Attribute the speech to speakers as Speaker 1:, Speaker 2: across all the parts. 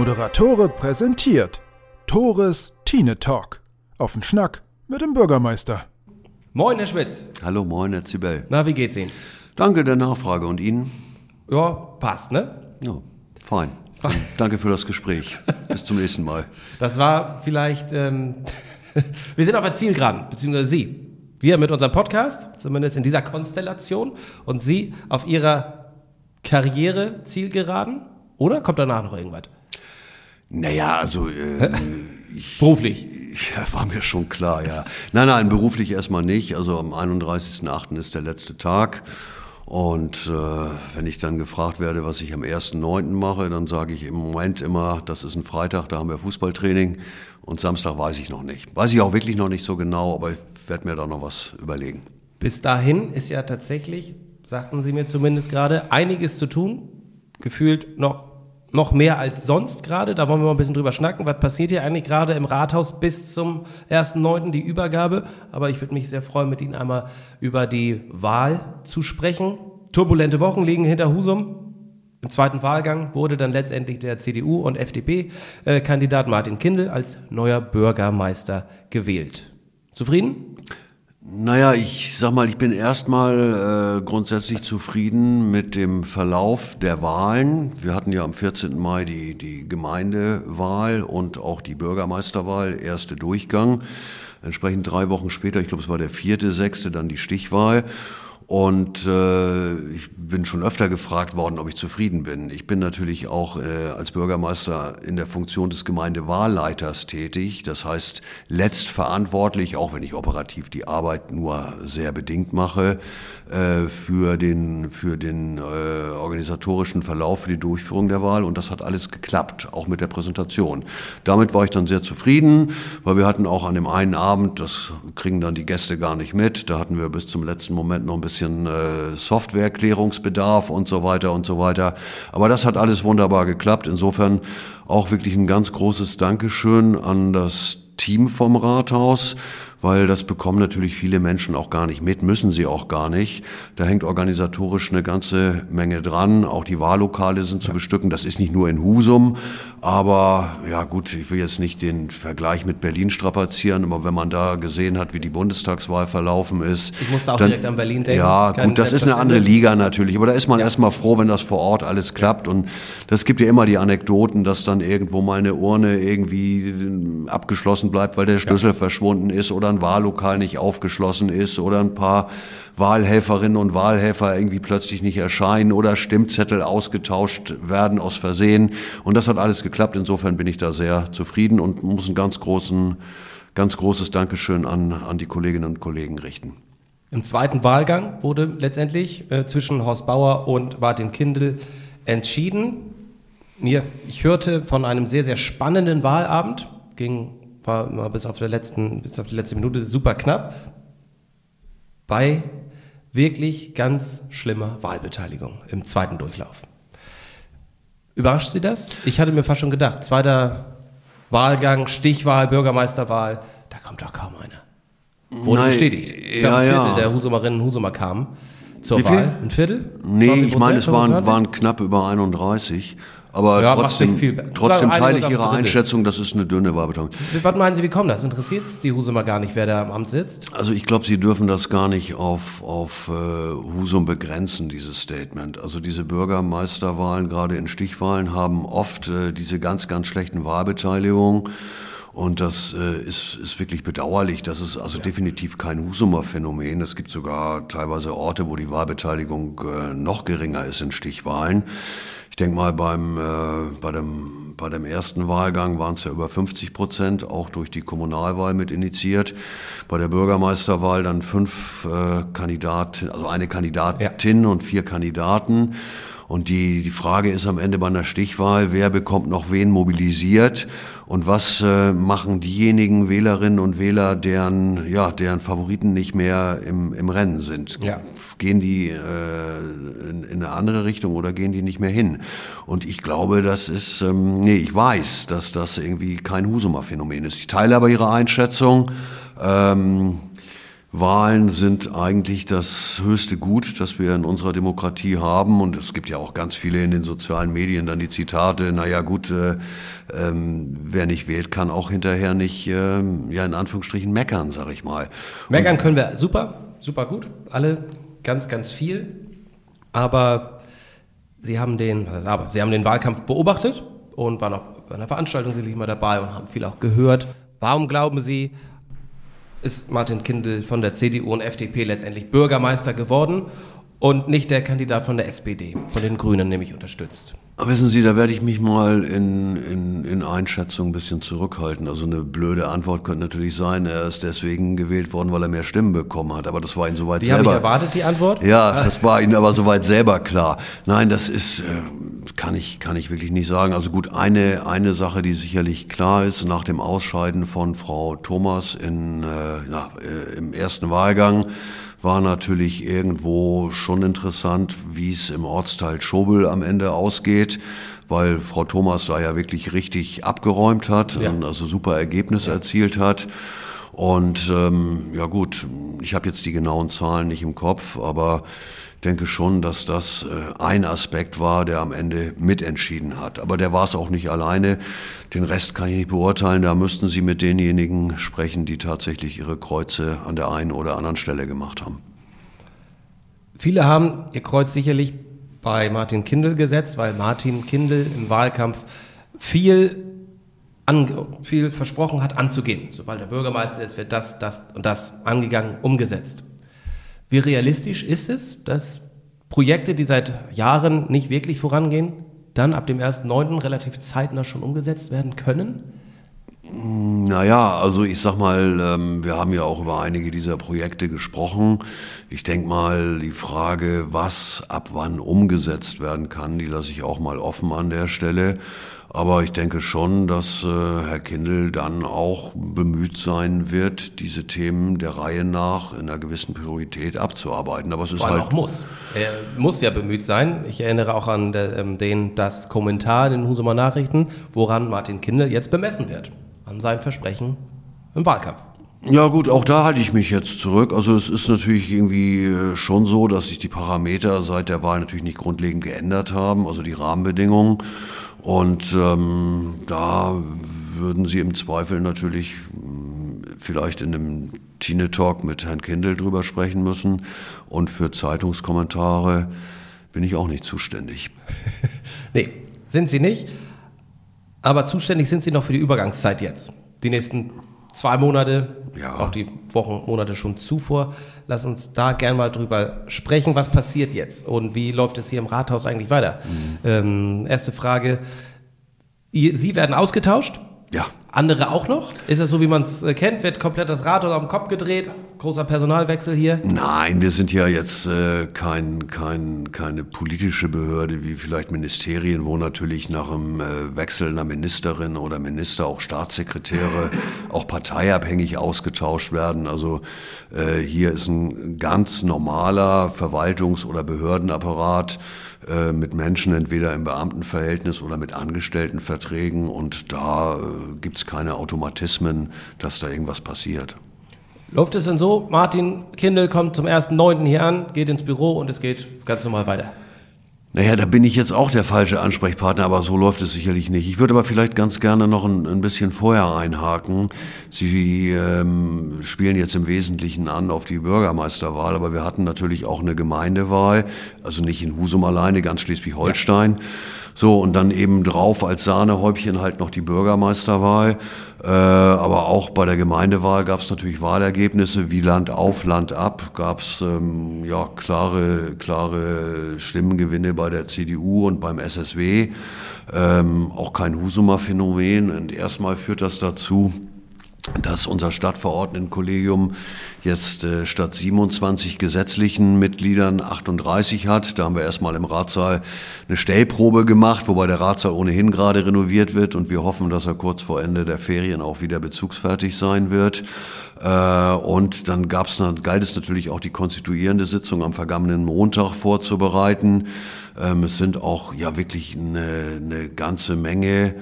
Speaker 1: Moderatore präsentiert Tores Tine Talk. Auf den Schnack mit dem Bürgermeister.
Speaker 2: Moin, Herr Schmitz.
Speaker 3: Hallo, moin, Herr Zibel.
Speaker 2: Na, wie geht's Ihnen?
Speaker 3: Danke der Nachfrage und Ihnen?
Speaker 2: Ja, passt, ne?
Speaker 3: Ja, fein. fein. Danke für das Gespräch. Bis zum nächsten Mal.
Speaker 2: Das war vielleicht, ähm, wir sind auf der Zielgeraden, beziehungsweise Sie. Wir mit unserem Podcast, zumindest in dieser Konstellation, und Sie auf Ihrer Karriere Zielgeraden. Oder kommt danach noch irgendwas?
Speaker 3: Naja, also äh,
Speaker 2: ich, beruflich.
Speaker 3: Ja, war mir schon klar, ja. Nein, nein, beruflich erstmal nicht. Also am 31.08. ist der letzte Tag. Und äh, wenn ich dann gefragt werde, was ich am 1.9. mache, dann sage ich im Moment immer, das ist ein Freitag, da haben wir Fußballtraining. Und Samstag weiß ich noch nicht. Weiß ich auch wirklich noch nicht so genau, aber ich werde mir da noch was überlegen.
Speaker 2: Bis dahin ist ja tatsächlich, sagten Sie mir zumindest gerade, einiges zu tun. Gefühlt noch noch mehr als sonst gerade. Da wollen wir mal ein bisschen drüber schnacken. Was passiert hier eigentlich gerade im Rathaus bis zum 1.9., die Übergabe? Aber ich würde mich sehr freuen, mit Ihnen einmal über die Wahl zu sprechen. Turbulente Wochen liegen hinter Husum. Im zweiten Wahlgang wurde dann letztendlich der CDU- und FDP-Kandidat Martin Kindl als neuer Bürgermeister gewählt. Zufrieden?
Speaker 3: Naja, ich sag mal, ich bin erstmal äh, grundsätzlich zufrieden mit dem Verlauf der Wahlen. Wir hatten ja am 14. Mai die, die Gemeindewahl und auch die Bürgermeisterwahl, erste Durchgang. Entsprechend drei Wochen später, ich glaube es war der vierte, sechste, dann die Stichwahl. Und äh, ich bin schon öfter gefragt worden, ob ich zufrieden bin. Ich bin natürlich auch äh, als Bürgermeister in der Funktion des Gemeindewahlleiters tätig. Das heißt, letztverantwortlich, auch wenn ich operativ die Arbeit nur sehr bedingt mache, äh, für den, für den äh, organisatorischen Verlauf, für die Durchführung der Wahl. Und das hat alles geklappt, auch mit der Präsentation. Damit war ich dann sehr zufrieden, weil wir hatten auch an dem einen Abend, das kriegen dann die Gäste gar nicht mit, da hatten wir bis zum letzten Moment noch ein bisschen bisschen äh, Softwareklärungsbedarf und so weiter und so weiter. Aber das hat alles wunderbar geklappt. Insofern auch wirklich ein ganz großes Dankeschön an das Team vom Rathaus weil das bekommen natürlich viele Menschen auch gar nicht mit, müssen sie auch gar nicht. Da hängt organisatorisch eine ganze Menge dran. Auch die Wahllokale sind zu bestücken. Das ist nicht nur in Husum, aber ja gut, ich will jetzt nicht den Vergleich mit Berlin strapazieren, aber wenn man da gesehen hat, wie die Bundestagswahl verlaufen ist.
Speaker 2: Ich musste auch dann, direkt an Berlin denken.
Speaker 3: Ja, gut, das ist eine andere Liga natürlich, aber da ist man ja. erstmal froh, wenn das vor Ort alles klappt. Und das gibt ja immer die Anekdoten, dass dann irgendwo mal eine Urne irgendwie abgeschlossen bleibt, weil der Schlüssel ja. verschwunden ist oder ein Wahllokal nicht aufgeschlossen ist oder ein paar Wahlhelferinnen und Wahlhelfer irgendwie plötzlich nicht erscheinen oder Stimmzettel ausgetauscht werden aus Versehen. Und das hat alles geklappt. Insofern bin ich da sehr zufrieden und muss ein ganz großen, ganz großes Dankeschön an, an die Kolleginnen und Kollegen richten.
Speaker 2: Im zweiten Wahlgang wurde letztendlich äh, zwischen Horst Bauer und Martin Kindl entschieden. Mir, ich hörte von einem sehr, sehr spannenden Wahlabend, ging war bis auf, der letzten, bis auf die letzte Minute super knapp. Bei wirklich ganz schlimmer Wahlbeteiligung im zweiten Durchlauf. Überrascht Sie das? Ich hatte mir fast schon gedacht, zweiter Wahlgang, Stichwahl, Bürgermeisterwahl, da kommt doch kaum einer. Wurde Nein, bestätigt. Ich ja, ein Viertel ja. der Husumerinnen und Husumer kamen zur Wahl. Ein Viertel?
Speaker 3: Nee, ich meine, es waren, waren knapp über 31. Aber ja, trotzdem, trotzdem teile ich Ihre Einschätzung, das ist eine dünne Wahlbeteiligung.
Speaker 2: Was meinen Sie, wie kommt das? Interessiert es die Husumer gar nicht, wer da am Amt sitzt?
Speaker 3: Also ich glaube, Sie dürfen das gar nicht auf, auf äh, Husum begrenzen, dieses Statement. Also diese Bürgermeisterwahlen, gerade in Stichwahlen, haben oft äh, diese ganz, ganz schlechten Wahlbeteiligungen. Und das äh, ist, ist wirklich bedauerlich. Das ist also ja. definitiv kein Husumer Phänomen. Es gibt sogar teilweise Orte, wo die Wahlbeteiligung äh, noch geringer ist in Stichwahlen. Ich denke mal, beim, äh, bei, dem, bei dem ersten Wahlgang waren es ja über 50 Prozent, auch durch die Kommunalwahl mit initiiert. Bei der Bürgermeisterwahl dann fünf äh, Kandidaten, also eine Kandidatin ja. und vier Kandidaten. Und die, die Frage ist am Ende bei einer Stichwahl, wer bekommt noch wen mobilisiert und was äh, machen diejenigen Wählerinnen und Wähler, deren, ja, deren Favoriten nicht mehr im, im Rennen sind? Ja. Gehen die äh, in, in eine andere Richtung oder gehen die nicht mehr hin? Und ich glaube, das ist, ähm, nee, ich weiß, dass das irgendwie kein Husumer Phänomen ist. Ich teile aber Ihre Einschätzung. Ähm, Wahlen sind eigentlich das höchste Gut, das wir in unserer Demokratie haben. Und es gibt ja auch ganz viele in den sozialen Medien dann die Zitate, naja gut, äh, ähm, wer nicht wählt, kann auch hinterher nicht, äh, ja in Anführungsstrichen, meckern, sag ich mal.
Speaker 2: Meckern können wir super, super gut. Alle ganz, ganz viel. Aber Sie haben den, aber Sie haben den Wahlkampf beobachtet und waren auch bei einer Veranstaltung sicherlich mal dabei und haben viel auch gehört. Warum glauben Sie, ist Martin Kindl von der CDU und FDP letztendlich Bürgermeister geworden und nicht der Kandidat von der SPD, von den Grünen nämlich unterstützt.
Speaker 3: Wissen Sie, da werde ich mich mal in, in, in Einschätzung ein bisschen zurückhalten. Also eine blöde Antwort könnte natürlich sein, er ist deswegen gewählt worden, weil er mehr Stimmen bekommen hat. Aber das war Ihnen soweit
Speaker 2: die
Speaker 3: selber.
Speaker 2: Die haben erwartet, die Antwort?
Speaker 3: Ja, das war Ihnen aber soweit selber klar. Nein, das ist, äh, kann ich, kann ich wirklich nicht sagen. Also gut, eine, eine Sache, die sicherlich klar ist, nach dem Ausscheiden von Frau Thomas in, äh, na, äh, im ersten Wahlgang, war natürlich irgendwo schon interessant, wie es im Ortsteil Schobel am Ende ausgeht, weil Frau Thomas da ja wirklich richtig abgeräumt hat ja. und also super Ergebnisse ja. erzielt hat. Und ähm, ja gut, ich habe jetzt die genauen Zahlen nicht im Kopf, aber denke schon, dass das äh, ein Aspekt war, der am Ende mitentschieden hat. Aber der war es auch nicht alleine. Den Rest kann ich nicht beurteilen. Da müssten Sie mit denjenigen sprechen, die tatsächlich ihre Kreuze an der einen oder anderen Stelle gemacht haben.
Speaker 2: Viele haben ihr Kreuz sicherlich bei Martin Kindl gesetzt, weil Martin Kindl im Wahlkampf viel, viel versprochen hat anzugehen. Sobald der Bürgermeister ist, wird das, das und das angegangen, umgesetzt. Wie realistisch ist es, dass Projekte, die seit Jahren nicht wirklich vorangehen, dann ab dem 1.9. relativ zeitnah schon umgesetzt werden können?
Speaker 3: Naja, also ich sag mal, ähm, wir haben ja auch über einige dieser Projekte gesprochen. Ich denke mal, die Frage, was ab wann umgesetzt werden kann, die lasse ich auch mal offen an der Stelle. Aber ich denke schon, dass äh, Herr Kindl dann auch bemüht sein wird, diese Themen der Reihe nach in einer gewissen Priorität abzuarbeiten. Aber es ist halt
Speaker 2: auch muss. Er muss ja bemüht sein. Ich erinnere auch an ähm, den, das Kommentar in den Husumer Nachrichten, woran Martin Kindl jetzt bemessen wird. An sein Versprechen im Wahlkampf.
Speaker 3: Ja gut, auch da halte ich mich jetzt zurück. Also es ist natürlich irgendwie äh, schon so, dass sich die Parameter seit der Wahl natürlich nicht grundlegend geändert haben, also die Rahmenbedingungen. Und ähm, da würden Sie im Zweifel natürlich hm, vielleicht in einem Tine-Talk mit Herrn Kindl drüber sprechen müssen. Und für Zeitungskommentare bin ich auch nicht zuständig.
Speaker 2: nee, sind Sie nicht. Aber zuständig sind Sie noch für die Übergangszeit jetzt. Die nächsten zwei Monate, ja. auch die Wochen, Monate schon zuvor. Lass uns da gern mal drüber sprechen. Was passiert jetzt und wie läuft es hier im Rathaus eigentlich weiter? Mhm. Ähm, erste Frage. Sie werden ausgetauscht?
Speaker 3: Ja.
Speaker 2: Andere auch noch? Ist das so, wie man es äh, kennt? Wird komplett das Rathaus auf den Kopf gedreht? Großer Personalwechsel hier?
Speaker 3: Nein, wir sind ja jetzt äh, kein, kein, keine politische Behörde wie vielleicht Ministerien, wo natürlich nach dem äh, Wechsel einer Ministerin oder Minister auch Staatssekretäre auch parteiabhängig ausgetauscht werden. Also äh, hier ist ein ganz normaler Verwaltungs- oder Behördenapparat äh, mit Menschen entweder im Beamtenverhältnis oder mit Angestelltenverträgen und da äh, gibt es keine Automatismen, dass da irgendwas passiert.
Speaker 2: Läuft es denn so, Martin Kindl kommt zum 1.9. hier an, geht ins Büro und es geht ganz normal weiter?
Speaker 3: Naja, da bin ich jetzt auch der falsche Ansprechpartner, aber so läuft es sicherlich nicht. Ich würde aber vielleicht ganz gerne noch ein, ein bisschen vorher einhaken. Sie ähm, spielen jetzt im Wesentlichen an auf die Bürgermeisterwahl, aber wir hatten natürlich auch eine Gemeindewahl, also nicht in Husum alleine, ganz Schleswig-Holstein. Ja. So, und dann eben drauf als Sahnehäubchen halt noch die Bürgermeisterwahl. Äh, aber auch bei der Gemeindewahl gab es natürlich Wahlergebnisse, wie Land auf, Land ab, gab es ähm, ja, klare, klare Stimmengewinne bei der CDU und beim SSW. Ähm, auch kein Husumer Phänomen. Und erstmal führt das dazu, dass unser Stadtverordnetenkollegium jetzt äh, statt 27 gesetzlichen Mitgliedern 38 hat. Da haben wir erstmal im Ratssaal eine Stellprobe gemacht, wobei der Ratssaal ohnehin gerade renoviert wird und wir hoffen, dass er kurz vor Ende der Ferien auch wieder bezugsfertig sein wird. Äh, und dann gab's, galt es natürlich auch die konstituierende Sitzung am vergangenen Montag vorzubereiten. Ähm, es sind auch ja wirklich eine, eine ganze Menge,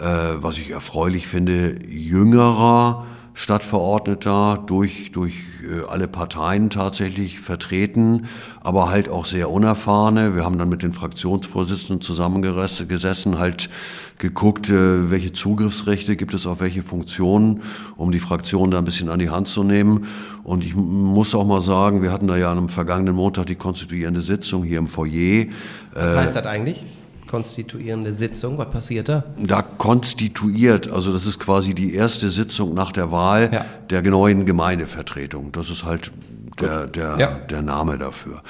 Speaker 3: was ich erfreulich finde, jüngerer Stadtverordneter durch, durch äh, alle Parteien tatsächlich vertreten, aber halt auch sehr unerfahrene. Wir haben dann mit den Fraktionsvorsitzenden zusammengesessen, halt geguckt, äh, welche Zugriffsrechte gibt es auf welche Funktionen, um die Fraktion da ein bisschen an die Hand zu nehmen. Und ich muss auch mal sagen, wir hatten da ja am vergangenen Montag die konstituierende Sitzung hier im Foyer.
Speaker 2: Was heißt das eigentlich? Konstituierende Sitzung. Was passiert da?
Speaker 3: Da konstituiert, also das ist quasi die erste Sitzung nach der Wahl ja. der neuen Gemeindevertretung. Das ist halt der, der, ja. der Name dafür.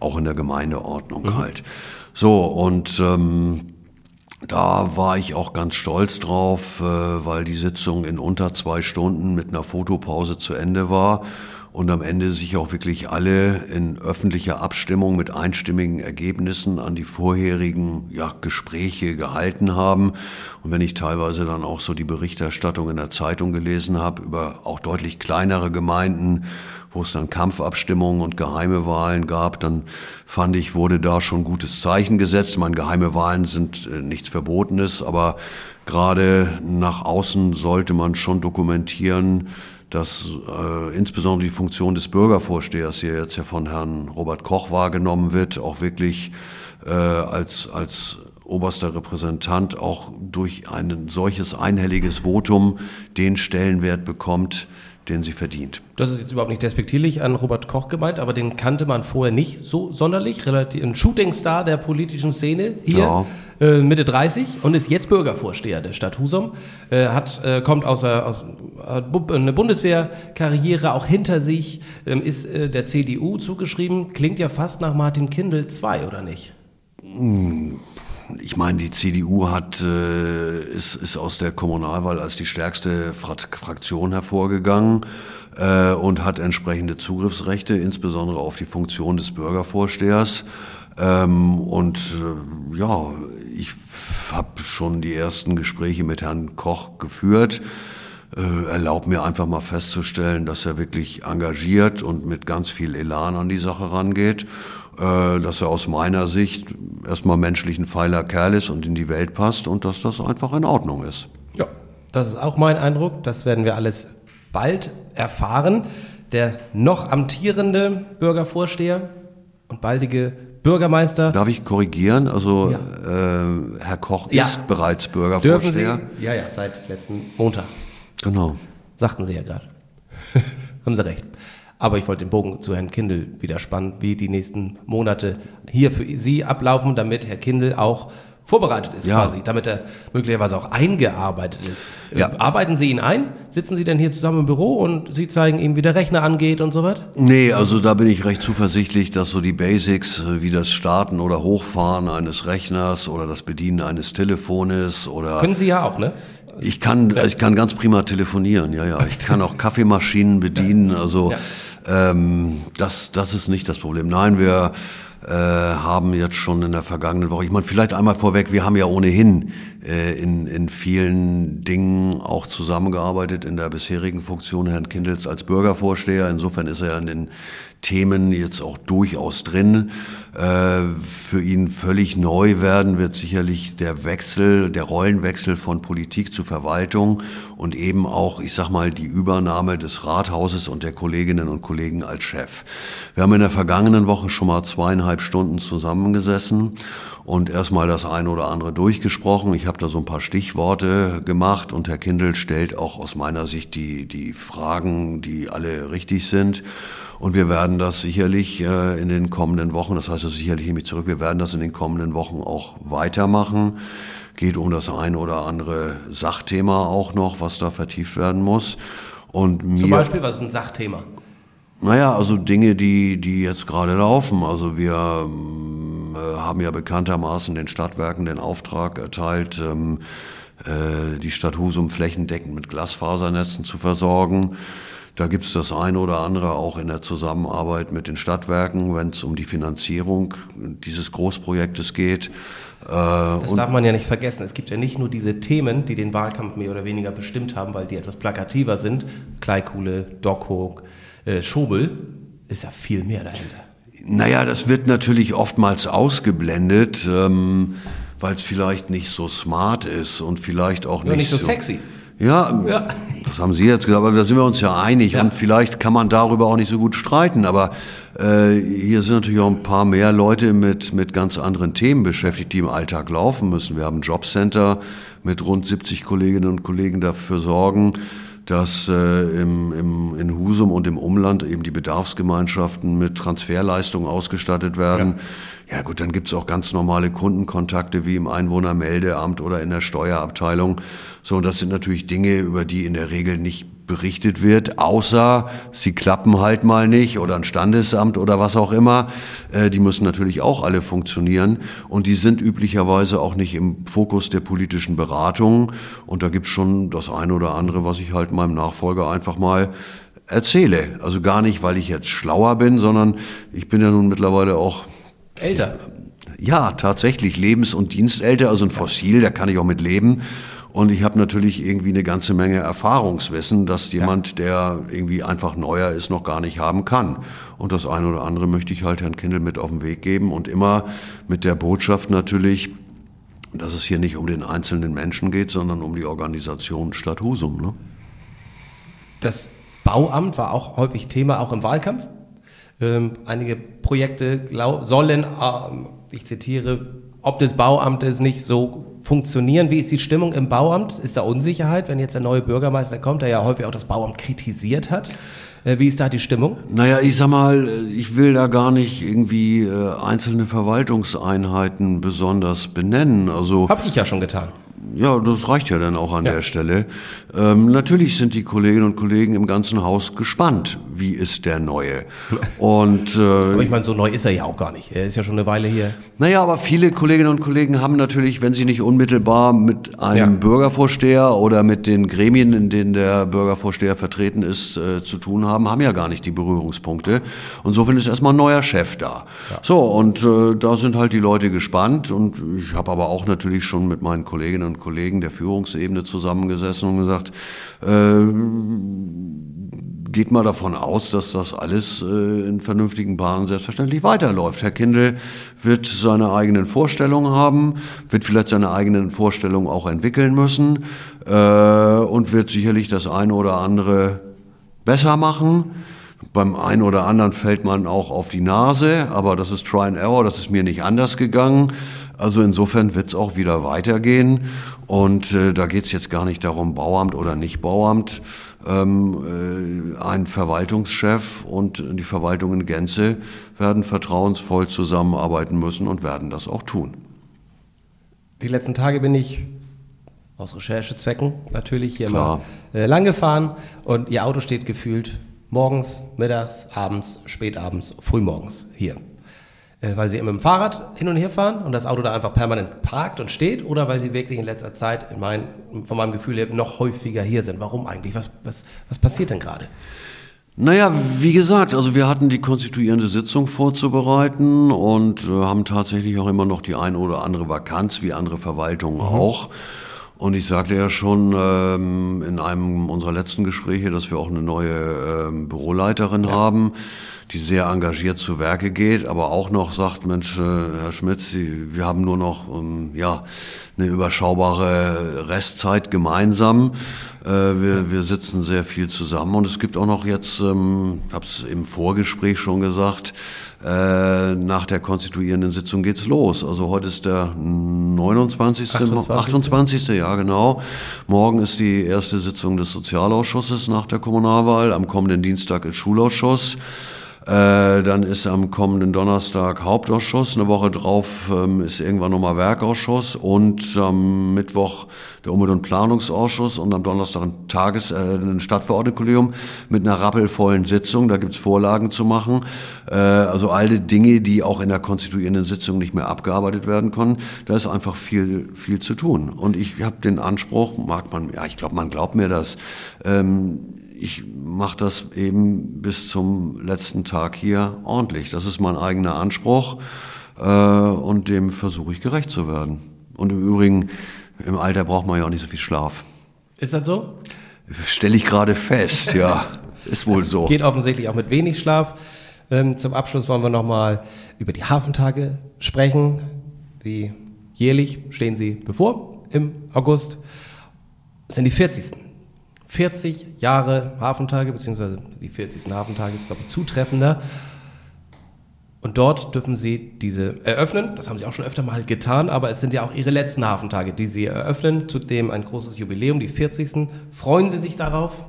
Speaker 3: Auch in der Gemeindeordnung mhm. halt. So, und ähm, da war ich auch ganz stolz drauf, äh, weil die Sitzung in unter zwei Stunden mit einer Fotopause zu Ende war und am Ende sich auch wirklich alle in öffentlicher Abstimmung mit einstimmigen Ergebnissen an die vorherigen ja, Gespräche gehalten haben. Und wenn ich teilweise dann auch so die Berichterstattung in der Zeitung gelesen habe über auch deutlich kleinere Gemeinden, wo es dann Kampfabstimmungen und geheime Wahlen gab, dann fand ich, wurde da schon gutes Zeichen gesetzt. Meine, geheime Wahlen sind äh, nichts Verbotenes, aber gerade nach außen sollte man schon dokumentieren, dass äh, insbesondere die Funktion des Bürgervorstehers, die jetzt ja von Herrn Robert Koch wahrgenommen wird, auch wirklich äh, als, als oberster Repräsentant auch durch ein solches einhelliges Votum den Stellenwert bekommt, den sie verdient.
Speaker 2: Das ist jetzt überhaupt nicht despektierlich an Robert Koch gemeint, aber den kannte man vorher nicht so sonderlich. Relativ, ein Shootingstar der politischen Szene hier, ja. äh, Mitte 30 und ist jetzt Bürgervorsteher der Stadt Husum. Äh, hat, äh, kommt aus, aus eine Bundeswehrkarriere auch hinter sich, ähm, ist äh, der CDU zugeschrieben. Klingt ja fast nach Martin Kindl 2, oder nicht?
Speaker 3: Ich meine, die CDU hat, äh, ist, ist aus der Kommunalwahl als die stärkste Fraktion hervorgegangen äh, und hat entsprechende Zugriffsrechte, insbesondere auf die Funktion des Bürgervorstehers. Ähm, und äh, ja, ich habe schon die ersten Gespräche mit Herrn Koch geführt. Äh, erlaubt mir einfach mal festzustellen, dass er wirklich engagiert und mit ganz viel Elan an die Sache rangeht dass er aus meiner Sicht erstmal menschlich ein feiler Kerl ist und in die Welt passt und dass das einfach in Ordnung ist.
Speaker 2: Ja, das ist auch mein Eindruck. Das werden wir alles bald erfahren. Der noch amtierende Bürgervorsteher und baldige Bürgermeister.
Speaker 3: Darf ich korrigieren? Also ja. äh, Herr Koch ja. ist bereits Bürgervorsteher.
Speaker 2: Dürfen Sie? Ja, ja, seit letzten Montag.
Speaker 3: Genau.
Speaker 2: Sagten Sie ja gerade. Haben Sie recht. Aber ich wollte den Bogen zu Herrn Kindl wieder spannen, wie die nächsten Monate hier für Sie ablaufen, damit Herr Kindl auch vorbereitet ist ja. quasi, damit er möglicherweise auch eingearbeitet ist. Ja. Arbeiten Sie ihn ein? Sitzen Sie denn hier zusammen im Büro und Sie zeigen ihm, wie der Rechner angeht und so weiter?
Speaker 3: Nee, also da bin ich recht zuversichtlich, dass so die Basics wie das Starten oder Hochfahren eines Rechners oder das Bedienen eines Telefones oder...
Speaker 2: Können Sie ja auch, ne?
Speaker 3: Ich kann, ich kann ganz prima telefonieren, ja, ja. Ich kann auch Kaffeemaschinen bedienen, also ja. ähm, das, das ist nicht das Problem. Nein, wir äh, haben jetzt schon in der vergangenen Woche, ich meine, vielleicht einmal vorweg, wir haben ja ohnehin äh, in, in vielen Dingen auch zusammengearbeitet in der bisherigen Funktion Herrn Kindels als Bürgervorsteher. Insofern ist er ja in den Themen jetzt auch durchaus drin. Äh, für ihn völlig neu werden wird sicherlich der Wechsel, der Rollenwechsel von Politik zu Verwaltung und eben auch, ich sag mal, die Übernahme des Rathauses und der Kolleginnen und Kollegen als Chef. Wir haben in der vergangenen Woche schon mal zweieinhalb Stunden zusammengesessen und erstmal das eine oder andere durchgesprochen. Ich habe da so ein paar Stichworte gemacht und Herr Kindl stellt auch aus meiner Sicht die, die Fragen, die alle richtig sind. Und wir werden das sicherlich äh, in den kommenden Wochen, das heißt, das sicherlich nehme ich zurück, wir werden das in den kommenden Wochen auch weitermachen. Geht um das ein oder andere Sachthema auch noch, was da vertieft werden muss. Und
Speaker 2: mir, Zum Beispiel, was ist ein Sachthema?
Speaker 3: Naja, also Dinge, die, die jetzt gerade laufen. Also wir ähm, äh, haben ja bekanntermaßen den Stadtwerken den Auftrag erteilt, ähm, äh, die Stadt Husum flächendeckend mit Glasfasernetzen zu versorgen. Da gibt es das eine oder andere auch in der Zusammenarbeit mit den Stadtwerken, wenn es um die Finanzierung dieses Großprojektes geht.
Speaker 2: Äh, das darf man ja nicht vergessen. Es gibt ja nicht nur diese Themen, die den Wahlkampf mehr oder weniger bestimmt haben, weil die etwas plakativer sind. Kleikuhle, Dockhook, äh, Schobel. Ist ja viel mehr dahinter.
Speaker 3: Naja, das wird natürlich oftmals ausgeblendet, ähm, weil es vielleicht nicht so smart ist und vielleicht auch nicht,
Speaker 2: nicht so, so sexy.
Speaker 3: Ja, ja, Das haben Sie jetzt gesagt, aber da sind wir uns ja einig ja. und vielleicht kann man darüber auch nicht so gut streiten, aber äh, hier sind natürlich auch ein paar mehr Leute mit, mit ganz anderen Themen beschäftigt, die im Alltag laufen müssen. Wir haben ein Jobcenter mit rund 70 Kolleginnen und Kollegen dafür sorgen, dass äh, im, im, in Husum und im Umland eben die Bedarfsgemeinschaften mit Transferleistungen ausgestattet werden. Ja, ja gut, dann gibt's auch ganz normale Kundenkontakte wie im Einwohnermeldeamt oder in der Steuerabteilung. So, und das sind natürlich Dinge, über die in der Regel nicht berichtet wird, außer sie klappen halt mal nicht oder ein Standesamt oder was auch immer. Äh, die müssen natürlich auch alle funktionieren und die sind üblicherweise auch nicht im Fokus der politischen Beratung. Und da gibt's schon das eine oder andere, was ich halt meinem Nachfolger einfach mal erzähle. Also gar nicht, weil ich jetzt schlauer bin, sondern ich bin ja nun mittlerweile auch
Speaker 2: älter.
Speaker 3: Ja, tatsächlich lebens- und dienstälter, also ein Fossil, da kann ich auch mit leben. Und ich habe natürlich irgendwie eine ganze Menge Erfahrungswissen, das jemand, der irgendwie einfach neuer ist, noch gar nicht haben kann. Und das eine oder andere möchte ich halt Herrn Kindl mit auf den Weg geben und immer mit der Botschaft natürlich, dass es hier nicht um den einzelnen Menschen geht, sondern um die Organisation Stadt Husum. Ne?
Speaker 2: Das Bauamt war auch häufig Thema, auch im Wahlkampf. Ähm, einige Projekte sollen, äh, ich zitiere, ob des Bauamtes nicht so funktionieren? Wie ist die Stimmung im Bauamt? Ist da Unsicherheit, wenn jetzt der neue Bürgermeister kommt, der ja häufig auch das Bauamt kritisiert hat? Äh, wie ist da die Stimmung?
Speaker 3: Naja, ich sag mal, ich will da gar nicht irgendwie äh, einzelne Verwaltungseinheiten besonders benennen. Also
Speaker 2: habe ich ja schon getan.
Speaker 3: Ja, das reicht ja dann auch an ja. der Stelle. Ähm, natürlich sind die Kolleginnen und Kollegen im ganzen Haus gespannt, wie ist der Neue.
Speaker 2: Und, äh, aber ich meine, so neu ist er ja auch gar nicht. Er ist ja schon eine Weile hier.
Speaker 3: Naja, aber viele Kolleginnen und Kollegen haben natürlich, wenn sie nicht unmittelbar mit einem ja. Bürgervorsteher oder mit den Gremien, in denen der Bürgervorsteher vertreten ist, äh, zu tun haben, haben ja gar nicht die Berührungspunkte. Und so ist erstmal ein neuer Chef da. Ja. So, und äh, da sind halt die Leute gespannt. Und ich habe aber auch natürlich schon mit meinen Kolleginnen und Kollegen der Führungsebene zusammengesessen und gesagt, äh, geht mal davon aus, dass das alles äh, in vernünftigen Bahnen selbstverständlich weiterläuft. Herr Kindl wird seine eigenen Vorstellungen haben, wird vielleicht seine eigenen Vorstellungen auch entwickeln müssen äh, und wird sicherlich das eine oder andere besser machen. Beim einen oder anderen fällt man auch auf die Nase, aber das ist Try and Error, das ist mir nicht anders gegangen. Also insofern wird es auch wieder weitergehen. Und äh, da geht es jetzt gar nicht darum, Bauamt oder nicht Bauamt. Ähm, äh, ein Verwaltungschef und die Verwaltung in Gänze werden vertrauensvoll zusammenarbeiten müssen und werden das auch tun.
Speaker 2: Die letzten Tage bin ich aus Recherchezwecken natürlich hier Klar. mal äh, lang gefahren und Ihr Auto steht gefühlt morgens, mittags, abends, spätabends, frühmorgens hier. Äh, weil sie mit dem Fahrrad hin und her fahren und das Auto da einfach permanent parkt und steht oder weil sie wirklich in letzter Zeit, in mein, von meinem Gefühl her, noch häufiger hier sind. Warum eigentlich? Was, was, was passiert denn gerade?
Speaker 3: Naja, wie gesagt, also wir hatten die konstituierende Sitzung vorzubereiten und äh, haben tatsächlich auch immer noch die ein oder andere Vakanz, wie andere Verwaltungen mhm. auch. Und ich sagte ja schon ähm, in einem unserer letzten Gespräche, dass wir auch eine neue ähm, Büroleiterin ja. haben die sehr engagiert zu Werke geht, aber auch noch sagt, Mensch, äh, Herr Schmidt, Sie, wir haben nur noch ähm, ja, eine überschaubare Restzeit gemeinsam. Äh, wir, wir sitzen sehr viel zusammen und es gibt auch noch jetzt, ähm, ich habe es im Vorgespräch schon gesagt, äh, nach der konstituierenden Sitzung geht's los. Also heute ist der 29. 28. 28. Ja, genau. Morgen ist die erste Sitzung des Sozialausschusses nach der Kommunalwahl. Am kommenden Dienstag ist Schulausschuss. Äh, dann ist am kommenden Donnerstag Hauptausschuss, eine Woche drauf ähm, ist irgendwann nochmal Werkausschuss und am Mittwoch der Umwelt- und Planungsausschuss und am Donnerstag ein Tages-, äh, ein Stadtverordnetenkollegium mit einer rappelvollen Sitzung. Da gibt's Vorlagen zu machen. Äh, also alle Dinge, die auch in der konstituierenden Sitzung nicht mehr abgearbeitet werden können. Da ist einfach viel, viel zu tun. Und ich habe den Anspruch, mag man, ja, ich glaube, man glaubt mir das, ähm, ich mache das eben bis zum letzten Tag hier ordentlich. Das ist mein eigener Anspruch äh, und dem versuche ich gerecht zu werden. Und im Übrigen, im Alter braucht man ja auch nicht so viel Schlaf.
Speaker 2: Ist das so?
Speaker 3: Stelle ich gerade fest, ja. Ist wohl so.
Speaker 2: Geht offensichtlich auch mit wenig Schlaf. Ähm, zum Abschluss wollen wir nochmal über die Hafentage sprechen. Wie jährlich stehen sie bevor im August. Das sind die 40. 40 Jahre Hafentage, beziehungsweise die 40. Hafentage ist, glaube ich, zutreffender. Und dort dürfen Sie diese eröffnen. Das haben Sie auch schon öfter mal getan, aber es sind ja auch Ihre letzten Hafentage, die Sie eröffnen. Zudem ein großes Jubiläum, die 40. Freuen Sie sich darauf?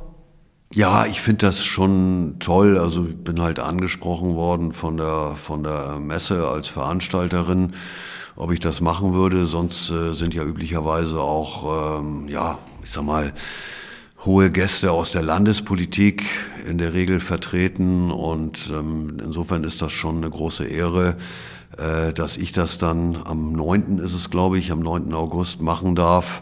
Speaker 3: Ja, ich finde das schon toll. Also ich bin halt angesprochen worden von der, von der Messe als Veranstalterin, ob ich das machen würde. Sonst äh, sind ja üblicherweise auch, ähm, ja, ich sag mal, hohe Gäste aus der Landespolitik in der Regel vertreten und ähm, insofern ist das schon eine große Ehre, äh, dass ich das dann am 9. ist es, glaube ich, am 9. August machen darf.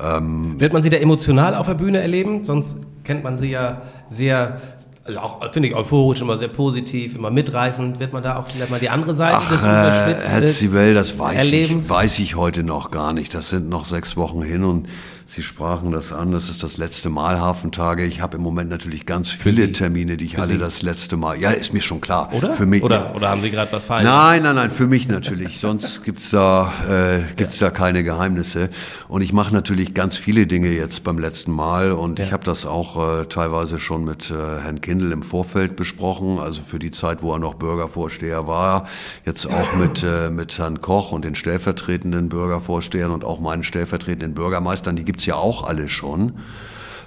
Speaker 2: Ähm, Wird man sie da emotional auf der Bühne erleben? Sonst kennt man sie ja sehr also auch, finde ich, euphorisch, immer sehr positiv, immer mitreißend. Wird man da auch vielleicht mal die andere Seite
Speaker 3: Ach, des Unterschwitz äh, Herr Zibel, das weiß erleben? ich, weiß ich heute noch gar nicht. Das sind noch sechs Wochen hin und Sie sprachen das an, das ist das letzte Mal Hafentage. Ich habe im Moment natürlich ganz viele Termine, die ich für alle Sie? das letzte Mal. Ja, ist mir schon klar.
Speaker 2: Oder?
Speaker 3: Für mich.
Speaker 2: Oder, oder haben Sie gerade was falsch?
Speaker 3: Nein, nein, nein, für mich natürlich. Sonst gibt's da, äh, gibt's ja. da keine Geheimnisse. Und ich mache natürlich ganz viele Dinge jetzt beim letzten Mal. Und ja. ich habe das auch äh, teilweise schon mit äh, Herrn Kindl im Vorfeld besprochen. Also für die Zeit, wo er noch Bürgervorsteher war. Jetzt auch mit, äh, mit Herrn Koch und den stellvertretenden Bürgervorstehern und auch meinen stellvertretenden Bürgermeistern. Die gibt gibt's ja auch alle schon,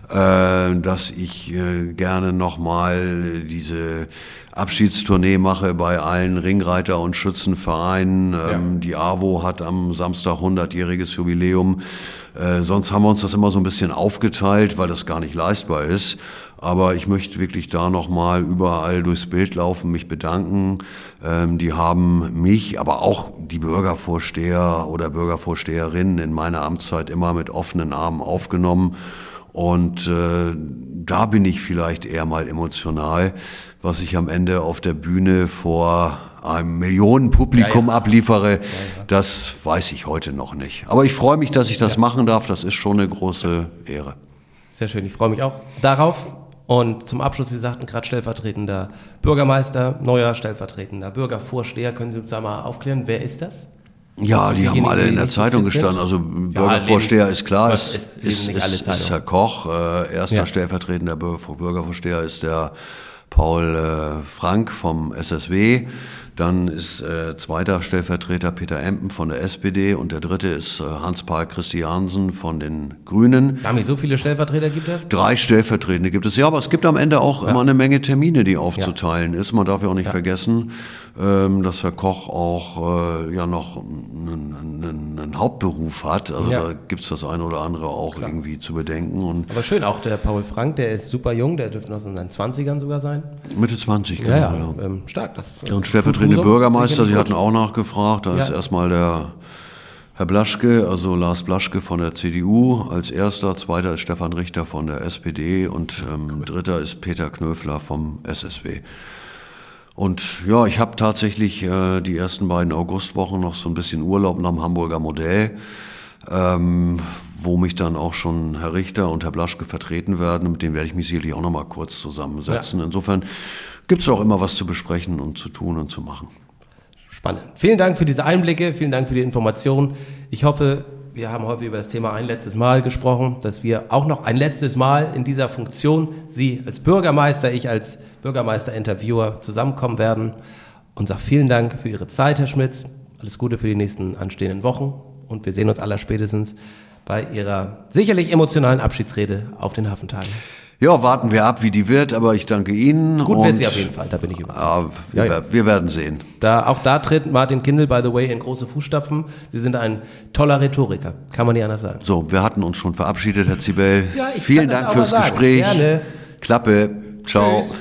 Speaker 3: äh, dass ich äh, gerne nochmal diese Abschiedstournee mache bei allen Ringreiter- und Schützenvereinen. Ähm, ja. Die AWO hat am Samstag 100-jähriges Jubiläum. Äh, sonst haben wir uns das immer so ein bisschen aufgeteilt, weil das gar nicht leistbar ist. Aber ich möchte wirklich da nochmal überall durchs Bild laufen, mich bedanken. Ähm, die haben mich, aber auch die Bürgervorsteher oder Bürgervorsteherinnen in meiner Amtszeit immer mit offenen Armen aufgenommen. Und äh, da bin ich vielleicht eher mal emotional, was ich am Ende auf der Bühne vor einem Millionenpublikum ja, ja. abliefere, ja, das weiß ich heute noch nicht. Aber ich freue mich, dass ich das machen darf. Das ist schon eine große Ehre.
Speaker 2: Sehr schön, ich freue mich auch darauf. Und zum Abschluss, Sie sagten gerade stellvertretender Bürgermeister, neuer stellvertretender Bürgervorsteher. Können Sie uns da mal aufklären, wer ist das?
Speaker 3: Ja, die haben alle in der Zeitung gestanden. Also Bürgervorsteher ist klar, ist, ist, ist, ist, ist Herr Koch. Äh, erster ja. stellvertretender Bürgervorsteher ist der Paul äh, Frank vom SSW. Dann ist äh, zweiter Stellvertreter Peter Empen von der SPD und der dritte ist äh, Hans-Paul Christiansen von den Grünen.
Speaker 2: Damit so viele Stellvertreter gibt es?
Speaker 3: Drei Stellvertretende gibt es. Ja, aber es gibt am Ende auch ja. immer eine Menge Termine, die aufzuteilen ja. ist. Man darf ja auch nicht ja. vergessen, dass Herr Koch auch äh, ja noch einen, einen, Hauptberuf hat. Also da gibt es das eine oder andere auch Klar. irgendwie zu bedenken. Und
Speaker 2: aber schön, auch der Paul Frank, der ist super jung, der dürfte noch in seinen 20ern sogar sein.
Speaker 3: Mitte 20,
Speaker 2: genau. Ja, ja. Ähm, stark. Das,
Speaker 3: und Stellvertreter stellvertretende Bürgermeister, Sie hatten auch nachgefragt, da ja. ist erstmal der Herr Blaschke, also Lars Blaschke von der CDU als erster, zweiter ist Stefan Richter von der SPD und ähm, dritter ist Peter Knöfler vom SSW. Und ja, ich habe tatsächlich äh, die ersten beiden Augustwochen noch so ein bisschen Urlaub nach dem Hamburger Modell, ähm, wo mich dann auch schon Herr Richter und Herr Blaschke vertreten werden. Mit denen werde ich mich sicherlich auch noch mal kurz zusammensetzen. Ja. Insofern gibt es auch immer was zu besprechen und zu tun und zu machen.
Speaker 2: Spannend. Vielen Dank für diese Einblicke, vielen Dank für die Information. Ich hoffe, wir haben heute über das Thema ein letztes Mal gesprochen, dass wir auch noch ein letztes Mal in dieser Funktion, Sie als Bürgermeister, ich als Bürgermeister-Interviewer zusammenkommen werden. Und sage vielen Dank für Ihre Zeit, Herr Schmitz. Alles Gute für die nächsten anstehenden Wochen. Und wir sehen uns aller spätestens bei Ihrer sicherlich emotionalen Abschiedsrede auf den Hafentagen.
Speaker 3: Ja, warten wir ab, wie die wird, aber ich danke Ihnen.
Speaker 2: Gut wird sie auf jeden Fall, da bin ich
Speaker 3: überzeugt. Ja, wir, ja, ja. wir, werden sehen.
Speaker 2: Da, auch da tritt Martin Kindl, by the way, in große Fußstapfen. Sie sind ein toller Rhetoriker, kann man nicht anders sagen.
Speaker 3: So, wir hatten uns schon verabschiedet, Herr Zibel. Vielen Dank fürs sagen. Gespräch. Gerne. Klappe. Ciao. Tschüss.